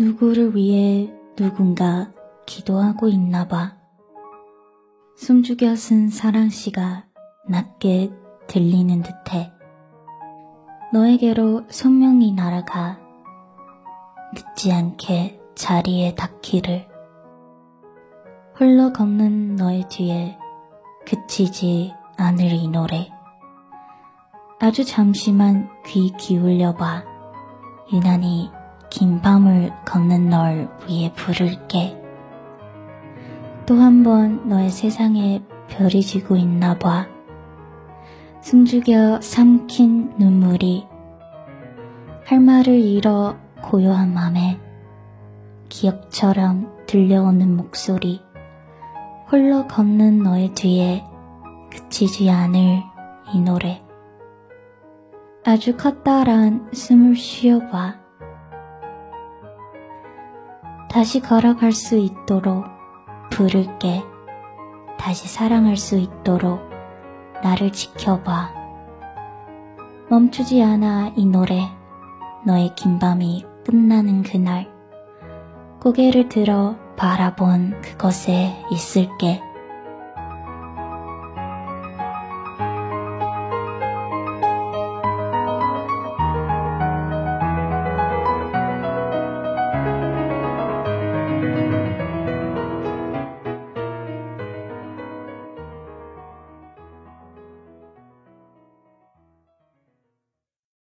누구를 위해 누군가 기도하고 있나 봐. 숨죽여 쓴 사랑시가 낮게 들리는 듯해. 너에게로 선명히 날아가 늦지 않게 자리에 닿기를. 홀로 걷는 너의 뒤에 그치지 않을 이 노래. 아주 잠시만 귀 기울여봐. 유난히 긴 밤을 걷는 널 위해 부를게. 또 한 번 너의 세상에 별이 지고 있나 봐. 숨죽여 삼킨 눈물이 할 말을 잃어 고요한 맘에 기억처럼 들려오는 목소리 홀로 걷는 너의 뒤에 그치지 않을 이 노래 아주 커다란 숨을 쉬어봐 다시 걸어갈 수 있도록 부를게. 다시 사랑할 수 있도록 나를 지켜봐. 멈추지 않아 이 노래. 너의 긴 밤이 끝나는 그날. 고개를 들어 바라본 그곳에 있을게.